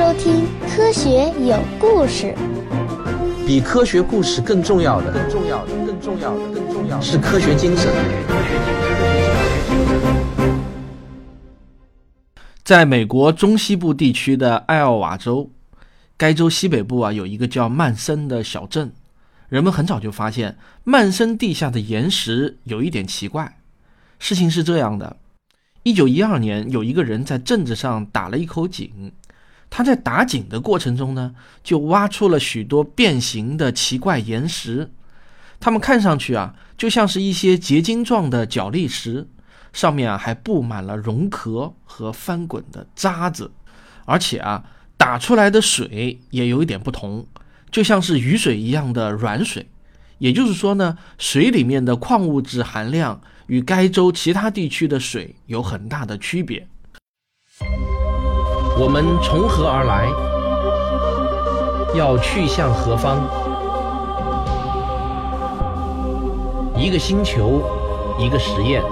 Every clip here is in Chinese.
收听《科学有故事》。比科学故事更重要的，更重要的，更重要的，更重要的是科学精神。在美国中西部地区的艾奥瓦州，该州西北部啊有一个叫曼森的小镇。人们很早就发现曼森地下的岩石有一点奇怪。事情是这样的。一九一二年，有一个人在镇子上打了一口井，他在打井的过程中呢，就挖出了许多变形的奇怪岩石，它们看上去啊，就像是一些结晶状的角砾石，上面啊还布满了溶壳和翻滚的渣子，而且啊，打出来的水也有一点不同，就像是雨水一样的软水，也就是说呢，水里面的矿物质含量。与该州其他地区的水有很大的区别。我们从何而来？要去向何方？一个星球，一个实验，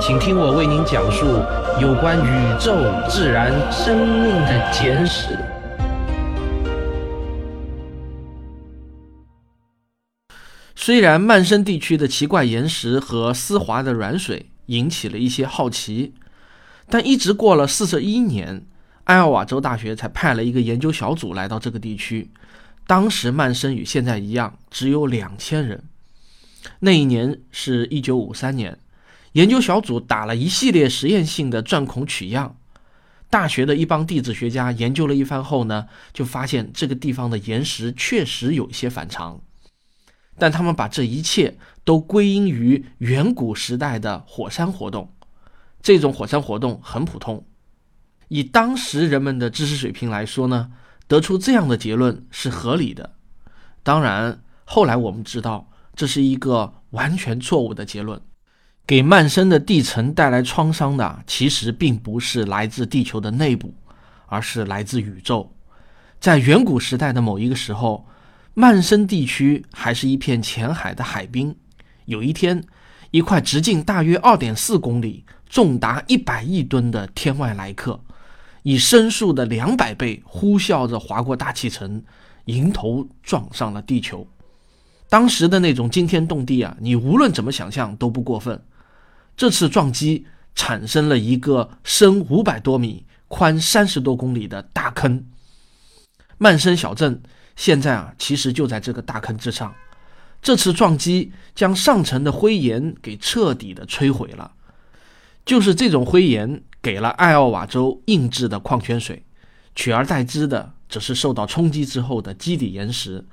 请听我为您讲述有关宇宙、自然、生命的简史。虽然曼森地区的奇怪岩石和丝滑的软水引起了一些好奇，但一直过了四十一年，艾奥瓦州大学才派了一个研究小组来到这个地区。当时曼森与现在一样，只有两千人。那一年是一九五三年，研究小组打了一系列实验性的钻孔取样。大学的一帮地质学家研究了一番后呢，就发现这个地方的岩石确实有一些反常。但他们把这一切都归因于远古时代的火山活动，这种火山活动很普通。以当时人们的知识水平来说呢，得出这样的结论是合理的。当然，后来我们知道这是一个完全错误的结论。给曼森的地层带来创伤的，其实并不是来自地球的内部，而是来自宇宙。在远古时代的某一个时候。曼森地区还是一片浅海的海滨。有一天，一块直径大约二点四公里、重达一百亿吨的天外来客，以声速的两百倍呼啸着划过大气层，迎头撞上了地球。当时的那种惊天动地啊，你无论怎么想象都不过分。这次撞击产生了一个深五百多米、宽三十多公里的大坑。曼森小镇。现在啊，其实就在这个大坑之上。这次撞击将上层的灰岩给彻底的摧毁了。就是这种灰岩给了艾奥瓦州硬质的矿泉水，取而代之的则是受到冲击之后的基底岩石。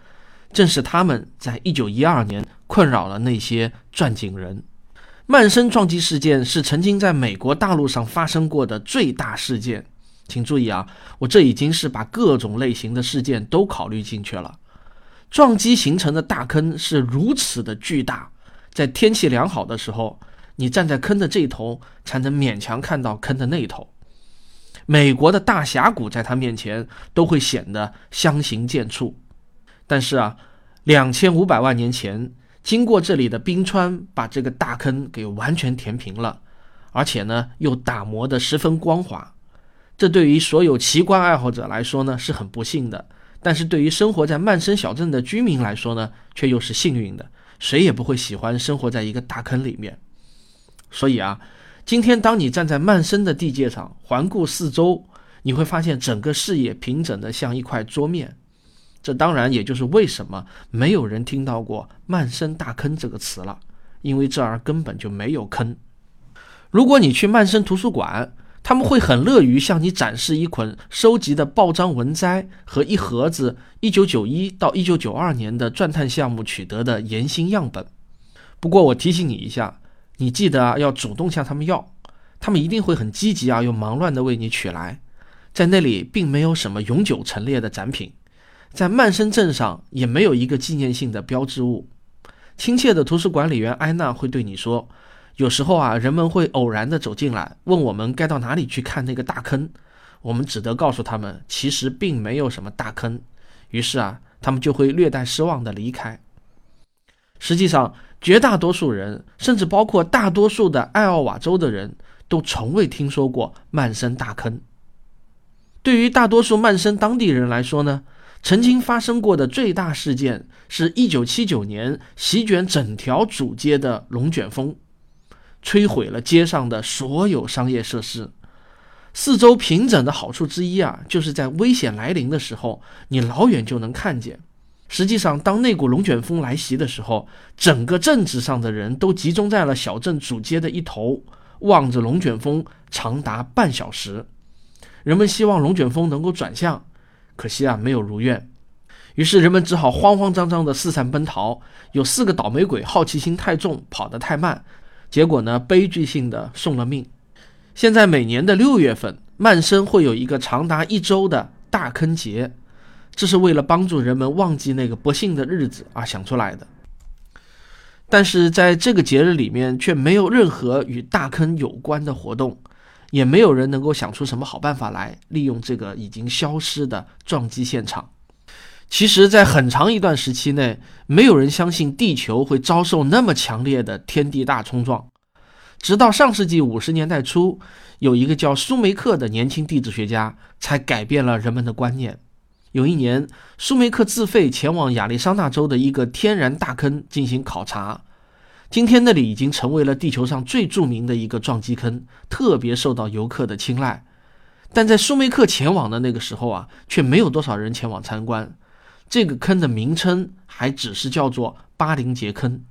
正是他们在一九一二年困扰了那些钻井人。曼森撞击事件是曾经在美国大陆上发生过的最大事件。请注意啊，我这已经是把各种类型的事件都考虑进去了。撞击形成的大坑是如此的巨大，在天气良好的时候，你站在坑的这头才能勉强看到坑的那头。美国的大峡谷在它面前都会显得相形见绌。但是啊，两千五百万年前经过这里的冰川把这个大坑给完全填平了，而且呢又打磨得十分光滑。这对于所有奇观爱好者来说呢是很不幸的，但是对于生活在曼森小镇的居民来说呢，却又是幸运的。谁也不会喜欢生活在一个大坑里面。所以啊，今天当你站在曼森的地界上环顾四周，你会发现整个视野平整的像一块桌面。这当然也就是为什么没有人听到过曼森大坑这个词了，因为这儿根本就没有坑。如果你去曼森图书馆，他们会很乐于向你展示一捆收集的报章文摘和一盒子1991到1992年的钻探项目取得的岩芯样本。不过我提醒你一下，你记得啊，要主动向他们要，他们一定会很积极啊，又忙乱的为你取来。在那里并没有什么永久陈列的展品，在曼森镇上也没有一个纪念性的标志物。亲切的图书管理员埃娜会对你说。有时候啊，人们会偶然的走进来，问我们该到哪里去看那个大坑，我们只得告诉他们，其实并没有什么大坑。于是啊，他们就会略带失望的离开。实际上，绝大多数人，甚至包括大多数的艾奥瓦州的人都从未听说过曼森大坑。对于大多数曼森当地人来说呢，曾经发生过的最大事件是一九七九年席卷整条主街的龙卷风，摧毁了街上的所有商业设施。四周平整的好处之一啊，就是在危险来临的时候，你老远就能看见。实际上，当那股龙卷风来袭的时候，整个镇子上的人都集中在了小镇主街的一头，望着龙卷风长达半小时。人们希望龙卷风能够转向，可惜啊，没有如愿。于是人们只好慌慌张张地四散奔逃。有四个倒霉鬼好奇心太重，跑得太慢，结果呢，悲剧性的送了命。现在每年的六月份，曼森会有一个长达一周的大坑节。这是为了帮助人们忘记那个不幸的日子而想出来的，但是在这个节日里面却没有任何与大坑有关的活动，也没有人能够想出什么好办法来利用这个已经消失的撞击现场。其实，在很长一段时期内，没有人相信地球会遭受那么强烈的天地大冲撞，直到上世纪五十年代初，有一个叫苏梅克的年轻地质学家才改变了人们的观念。有一年，舒梅克自费前往亚利桑那州的一个天然大坑进行考察。今天那里已经成为了地球上最著名的一个撞击坑，特别受到游客的青睐。但在舒梅克前往的那个时候啊，却没有多少人前往参观。这个坑的名称还只是叫做巴林杰坑，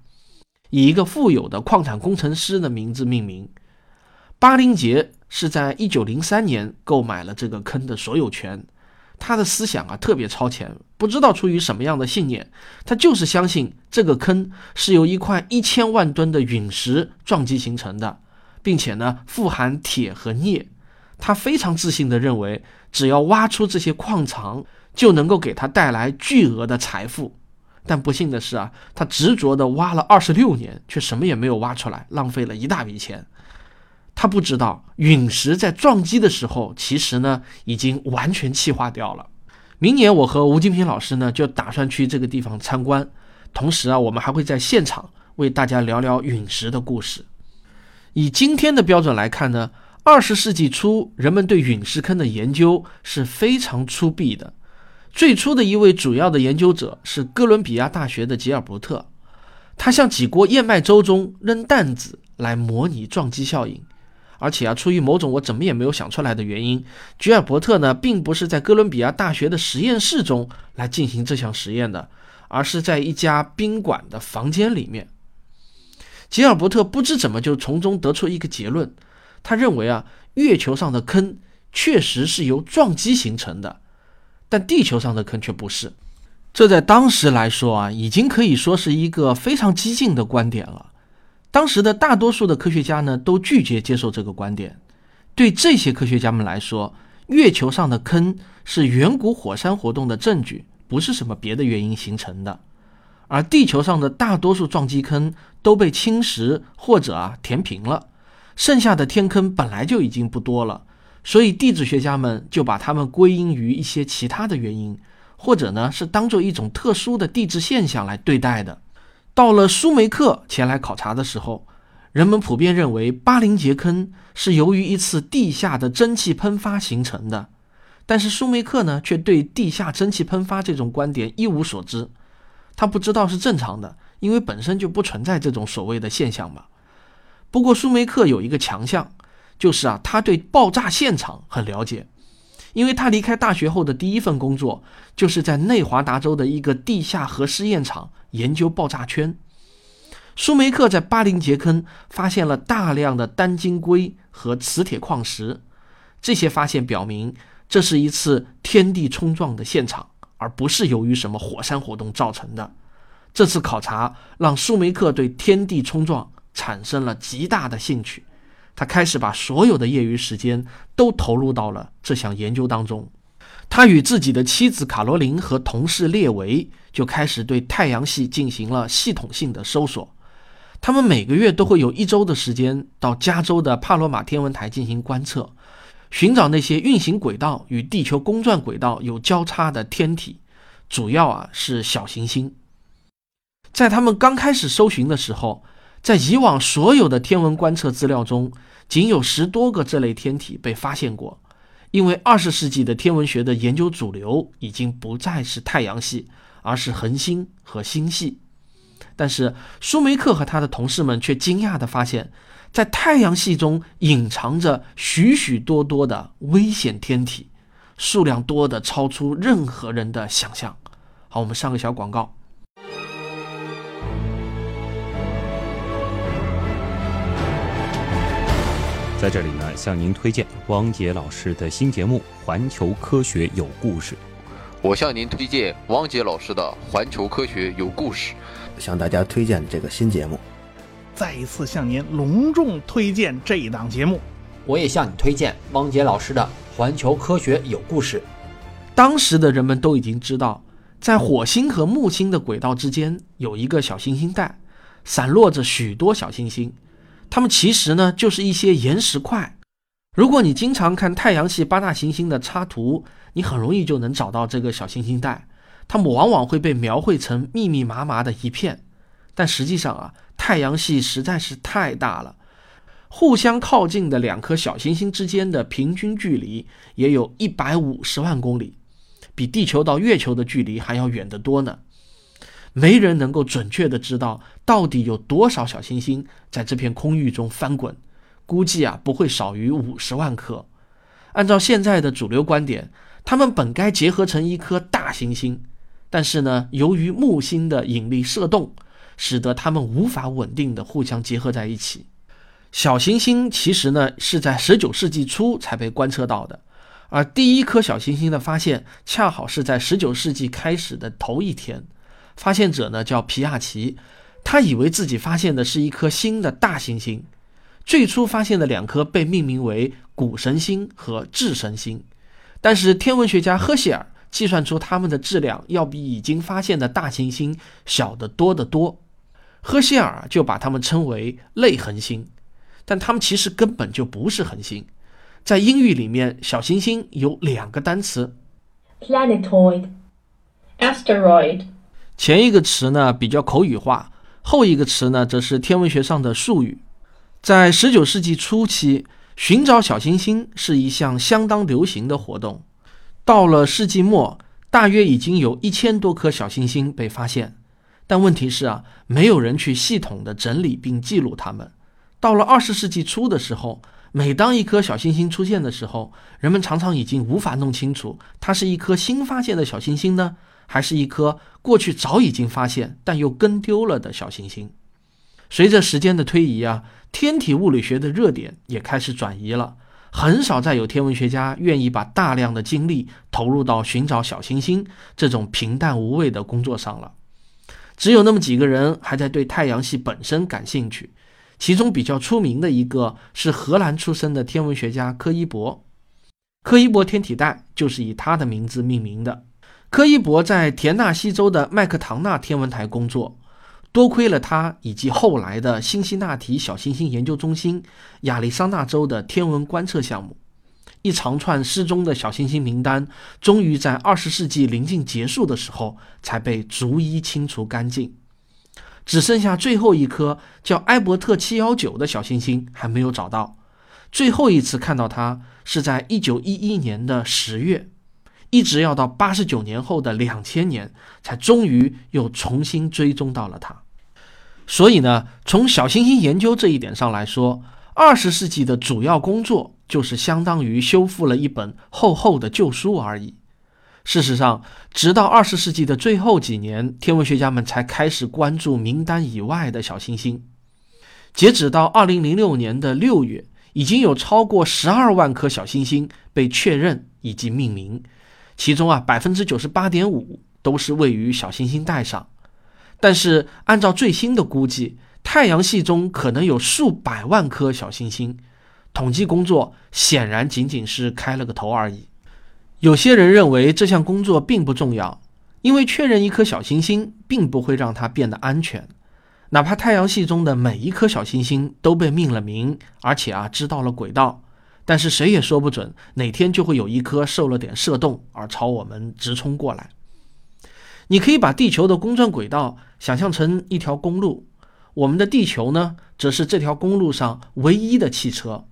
以一个富有的矿产工程师的名字命名。巴林杰是在1903年购买了这个坑的所有权。他的思想啊特别超前，不知道出于什么样的信念，他就是相信这个坑是由一块一千万吨的陨石撞击形成的，并且呢富含铁和镍。他非常自信地认为，只要挖出这些矿藏，就能够给他带来巨额的财富。但不幸的是啊，他执着地挖了二十六年，却什么也没有挖出来，浪费了一大笔钱。他不知道陨石在撞击的时候，其实呢已经完全气化掉了。明年我和吴金平老师呢就打算去这个地方参观，同时啊，我们还会在现场为大家聊聊陨石的故事。以今天的标准来看呢，二十世纪初人们对陨石坑的研究是非常粗鄙的。最初的一位主要的研究者是哥伦比亚大学的吉尔伯特，他向几锅燕麦粥中扔弹子来模拟撞击效应。而且啊，出于某种我怎么也没有想出来的原因，吉尔伯特呢，并不是在哥伦比亚大学的实验室中来进行这项实验的，而是在一家宾馆的房间里面。吉尔伯特不知怎么就从中得出一个结论，他认为啊，月球上的坑确实是由撞击形成的，但地球上的坑却不是。这在当时来说啊，已经可以说是一个非常激进的观点了。当时的大多数的科学家呢，都拒绝接受这个观点。对这些科学家们来说，月球上的坑是远古火山活动的证据，不是什么别的原因形成的。而地球上的大多数撞击坑都被侵蚀或者啊填平了，剩下的天坑本来就已经不多了，所以地质学家们就把它们归因于一些其他的原因，或者呢是当做一种特殊的地质现象来对待的。到了舒梅克前来考察的时候，人们普遍认为巴林杰坑是由于一次地下的蒸汽喷发形成的，但是舒梅克呢却对地下蒸汽喷发这种观点一无所知，他不知道是正常的，因为本身就不存在这种所谓的现象嘛。不过舒梅克有一个强项，就是啊他对爆炸现场很了解。因为他离开大学后的第一份工作，就是在内华达州的一个地下核试验场研究爆炸圈。舒梅克在巴林杰坑发现了大量的单晶硅和磁铁矿石，这些发现表明这是一次天地冲撞的现场，而不是由于什么火山活动造成的。这次考察让舒梅克对天地冲撞产生了极大的兴趣。他开始把所有的业余时间都投入到了这项研究当中。他与自己的妻子卡罗琳和同事列维就开始对太阳系进行了系统性的搜索。他们每个月都会有一周的时间到加州的帕罗马天文台进行观测，寻找那些运行轨道与地球公转轨道有交叉的天体，主要啊是小行星。在他们刚开始搜寻的时候。在以往所有的天文观测资料中，仅有十多个这类天体被发现过，因为二十世纪的天文学的研究主流已经不再是太阳系，而是恒星和星系。但是舒梅克和他的同事们却惊讶地发现，在太阳系中隐藏着许许多多的危险天体，数量多得超出任何人的想象。好，我们上个小广告。在这里呢，向您推荐汪杰老师的新节目《环球科学有故事》。我向您推荐汪杰老师的《环球科学有故事》。向大家推荐这个新节目。再一次向您隆重推荐这一档节目。我也向你推荐汪杰老师的《环球科学有故事》。当时的人们都已经知道，在火星和木星的轨道之间有一个小行星带，散落着许多小行星。它们其实呢，就是一些岩石块。如果你经常看太阳系八大行星的插图，你很容易就能找到这个小行星带。它们往往会被描绘成密密麻麻的一片，但实际上啊，太阳系实在是太大了，互相靠近的两颗小行星之间的平均距离也有一百五十万公里，比地球到月球的距离还要远得多呢。没人能够准确的知道到底有多少小行星在这片空域中翻滚，估计啊不会少于五十万颗。按照现在的主流观点，它们本该结合成一颗大行星，但是呢，由于木星的引力射动，使得它们无法稳定的互相结合在一起。小行星其实呢是在十九世纪初才被观测到的，而第一颗小行星的发现恰好是在十九世纪开始的头一天。发现者呢叫皮亚奇，他以为自己发现的是一颗新的大行星。最初发现的两颗被命名为谷神星和智神星，但是天文学家赫歇尔计算出它们的质量要比已经发现的大行星小得多得多。赫歇尔就把它们称为类恒星，但它们其实根本就不是恒星。在英语里面，小行星有两个单词：planetoid、asteroid。前一个词呢比较口语化，后一个词呢则是天文学上的术语。在十九世纪初期，寻找小行星是一项相当流行的活动。到了世纪末，大约已经有一千多颗小行星被发现，但问题是啊，没有人去系统的整理并记录它们。到了二十世纪初的时候，每当一颗小行星出现的时候，人们常常已经无法弄清楚它是一颗新发现的小行星呢。还是一颗过去早已经发现但又跟丢了的小行星。随着时间的推移啊，天体物理学的热点也开始转移了，很少再有天文学家愿意把大量的精力投入到寻找小行星这种平淡无味的工作上了。只有那么几个人还在对太阳系本身感兴趣，其中比较出名的一个是荷兰出生的天文学家柯伊伯，柯伊伯天体带就是以他的名字命名的。柯伊伯在田纳西州的麦克唐纳天文台工作，多亏了他以及后来的辛西纳提小行星研究中心、亚利桑那州的天文观测项目，一长串失踪的小行星名单，终于在二十世纪临近结束的时候才被逐一清除干净，只剩下最后一颗叫埃伯特七幺九的小行星还没有找到。最后一次看到它是在一九一一年的十月。一直要到八十九年后的两千年，才终于又重新追踪到了它。所以呢，从小行星研究这一点上来说，二十世纪的主要工作就是相当于修复了一本厚厚的旧书而已。事实上，直到二十世纪的最后几年，天文学家们才开始关注名单以外的小行星。截止到二零零六年的六月，已经有超过十二万颗小行星被确认以及命名。其中啊，百分之九十八点五都是位于小行星带上，但是按照最新的估计，太阳系中可能有数百万颗小行星，统计工作显然仅仅是开了个头而已。有些人认为这项工作并不重要，因为确认一颗小行星并不会让它变得安全，哪怕太阳系中的每一颗小行星都被命了名，而且啊知道了轨道。但是谁也说不准哪天就会有一颗受了点射动而朝我们直冲过来。你可以把地球的公转轨道想象成一条公路，我们的地球呢，则是这条公路上唯一的汽车。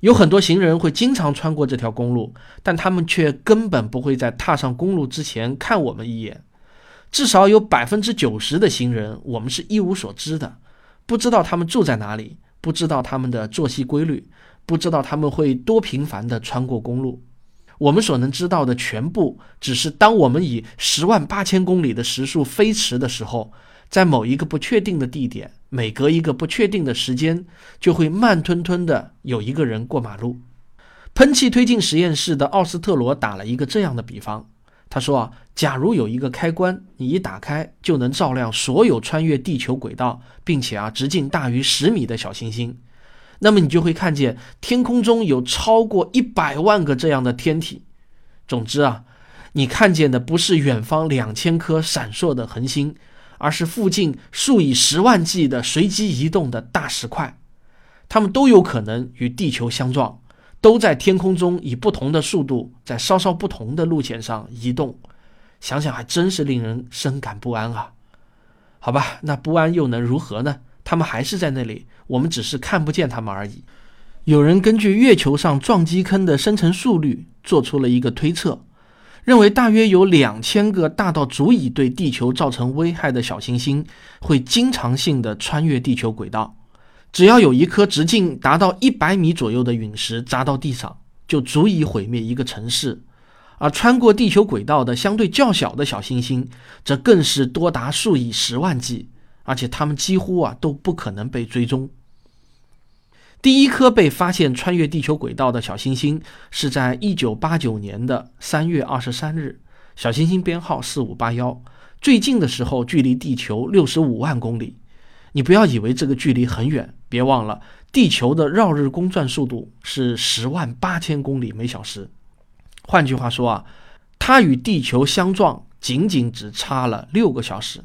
有很多行人会经常穿过这条公路，但他们却根本不会在踏上公路之前看我们一眼。至少有百分之九十的行人，我们是一无所知的，不知道他们住在哪里，不知道他们的作息规律，不知道他们会多频繁地穿过公路。我们所能知道的全部，只是当我们以十万八千公里的时速飞驰的时候，在某一个不确定的地点，每隔一个不确定的时间，就会慢吞吞的有一个人过马路。喷气推进实验室的奥斯特罗打了一个这样的比方，他说啊，假如有一个开关，你一打开就能照亮所有穿越地球轨道，并且啊直径大于十米的小行星。那么你就会看见天空中有超过一百万个这样的天体。总之啊，你看见的不是远方两千颗闪烁的恒星，而是附近数以十万计的随机移动的大石块。它们都有可能与地球相撞，都在天空中以不同的速度在稍稍不同的路线上移动。想想还真是令人深感不安啊！好吧，那不安又能如何呢？他们还是在那里，我们只是看不见它们而已。有人根据月球上撞击坑的生成速率做出了一个推测，认为大约有两千个大到足以对地球造成危害的小行星会经常性的穿越地球轨道。只要有一颗直径达到一百米左右的陨石砸到地上，就足以毁灭一个城市。而穿过地球轨道的相对较小的小行星，则更是多达数以十万计。而且它们几乎啊都不可能被追踪。第一颗被发现穿越地球轨道的小行星是在一九八九年的三月二十三日，小行星编号四五八幺，最近的时候距离地球六十五万公里。你不要以为这个距离很远，别忘了地球的绕日公转速度是十万八千公里每小时。换句话说啊，它与地球相撞仅仅只差了六个小时。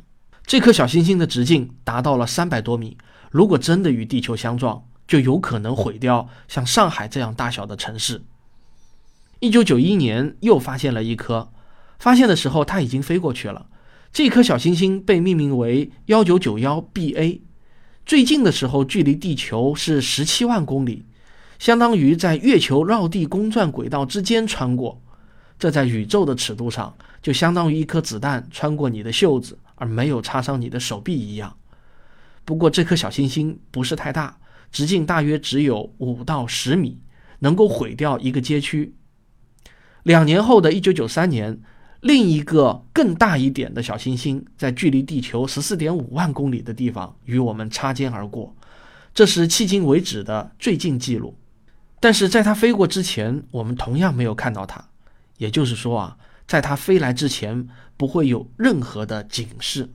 这颗小行星的直径达到了三百多米，如果真的与地球相撞，就有可能毁掉像上海这样大小的城市。一九九一年又发现了一颗，发现的时候它已经飞过去了。这颗小行星被命名为幺九九幺 BA，最近的时候距离地球是十七万公里，相当于在月球绕地公转轨道之间穿过。这在宇宙的尺度上，就相当于一颗子弹穿过你的袖子。而没有插伤你的手臂一样。不过这颗小行星不是太大，直径大约只有五到十米，能够毁掉一个街区。两年后的一九九三年，另一个更大一点的小行星在距离地球十四点五万公里的地方与我们擦肩而过，这是迄今为止的最近记录。但是在它飞过之前，我们同样没有看到它。也就是说啊。在它飞来之前，不会有任何的警示。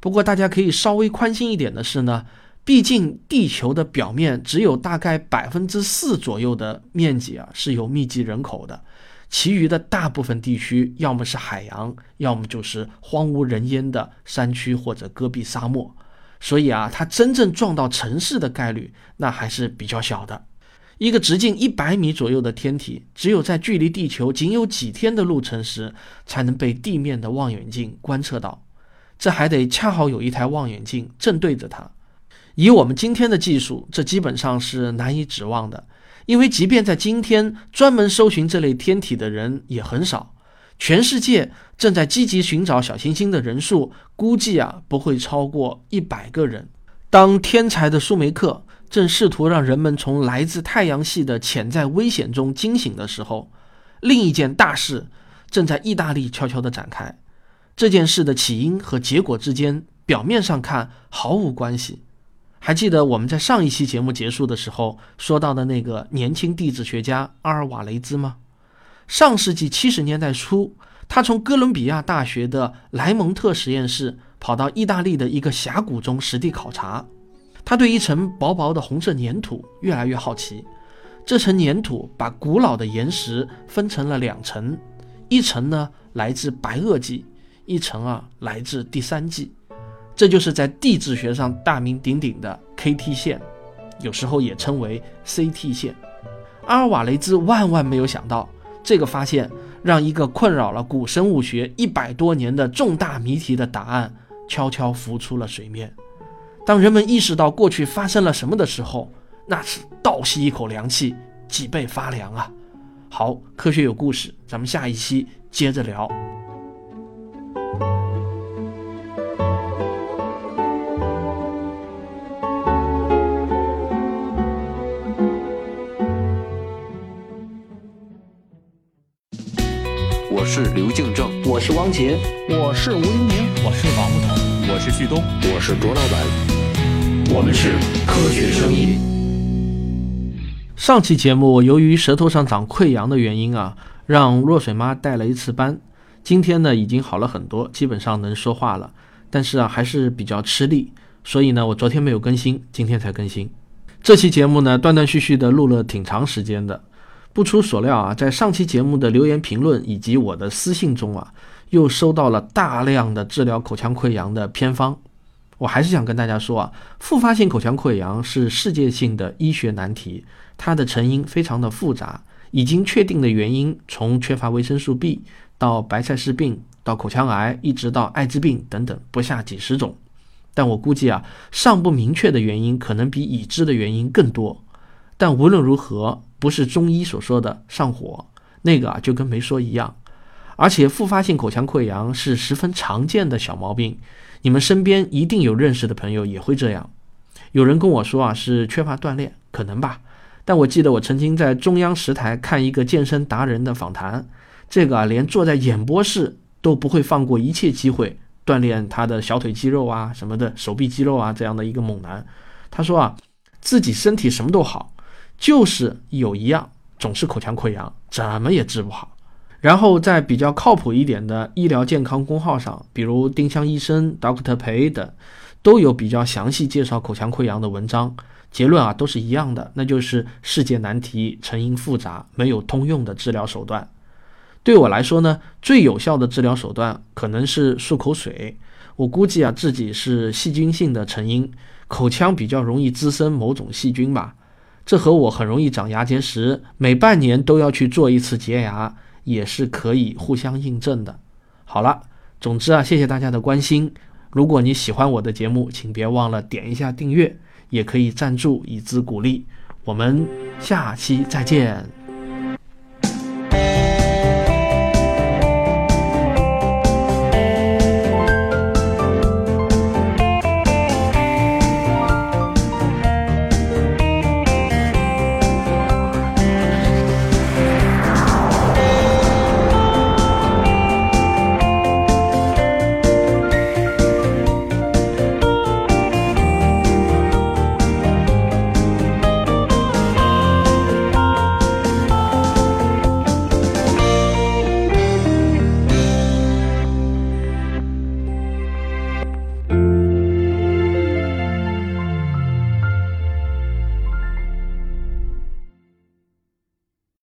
不过，大家可以稍微宽心一点的是呢，毕竟地球的表面只有大概百分之四左右的面积啊是有密集人口的，其余的大部分地区要么是海洋，要么就是荒无人烟的山区或者戈壁沙漠。所以啊，它真正撞到城市的概率那还是比较小的。一个直径一百米左右的天体，只有在距离地球仅有几天的路程时，才能被地面的望远镜观测到。这还得恰好有一台望远镜正对着它。以我们今天的技术，这基本上是难以指望的。因为即便在今天，专门搜寻这类天体的人也很少。全世界正在积极寻找小行星的人数，估计啊不会超过一百个人。当天才的舒梅克。正试图让人们从来自太阳系的潜在危险中惊醒的时候，另一件大事正在意大利悄悄地展开。这件事的起因和结果之间，表面上看毫无关系。还记得我们在上一期节目结束的时候说到的那个年轻地质学家阿尔瓦雷兹吗？上世纪七十年代初，他从哥伦比亚大学的莱蒙特实验室跑到意大利的一个峡谷中实地考察。他对一层薄薄的红色粘土越来越好奇。这层粘土把古老的岩石分成了两层，一层呢来自白垩纪，一层啊来自第三纪。这就是在地质学上大名鼎鼎的 KT 线，有时候也称为 CT 线。阿尔瓦雷兹万万没有想到，这个发现让一个困扰了古生物学一百多年的重大谜题的答案悄悄浮出了水面。当人们意识到过去发生了什么的时候，那是倒吸一口凉气，脊背发凉啊。好，科学有故事，咱们下一期接着聊。是刘敬正，我是汪杰，我是吴黎明，我是王木头，我是旭东，我是卓老板，我们是科学声音。上期节目由于舌头上长溃疡的原因啊，让若水妈带了一次班。今天呢已经好了很多，基本上能说话了，但是啊还是比较吃力，所以呢我昨天没有更新，今天才更新。这期节目呢断断续续的录了挺长时间的。不出所料啊，在上期节目的留言评论以及我的私信中啊，又收到了大量的治疗口腔溃疡的偏方。我还是想跟大家说啊，复发性口腔溃疡是世界性的医学难题，它的成因非常的复杂，已经确定的原因从缺乏维生素 B 到白菜氏病到口腔癌，一直到艾滋病等等，不下几十种。但我估计啊，尚不明确的原因可能比已知的原因更多。但无论如何，不是中医所说的上火，那个啊就跟没说一样。而且复发性口腔溃疡是十分常见的小毛病，你们身边一定有认识的朋友也会这样。有人跟我说啊是缺乏锻炼，可能吧。但我记得我曾经在中央十台看一个健身达人的访谈，这个啊连坐在演播室都不会放过一切机会锻炼他的小腿肌肉啊什么的手臂肌肉啊这样的一个猛男，他说啊自己身体什么都好。就是有一样总是口腔溃疡，怎么也治不好。然后在比较靠谱一点的医疗健康公号上，比如丁香医生、Doctor 裴等，都有比较详细介绍口腔溃疡的文章。结论啊都是一样的，那就是世界难题，成因复杂，没有通用的治疗手段。对我来说呢，最有效的治疗手段可能是漱口水。我估计啊自己是细菌性的成因，口腔比较容易滋生某种细菌吧。这和我很容易长牙结石，每半年都要去做一次洁牙，也是可以互相印证的。好了，总之啊，谢谢大家的关心。如果你喜欢我的节目，请别忘了点一下订阅，也可以赞助以资鼓励。我们下期再见。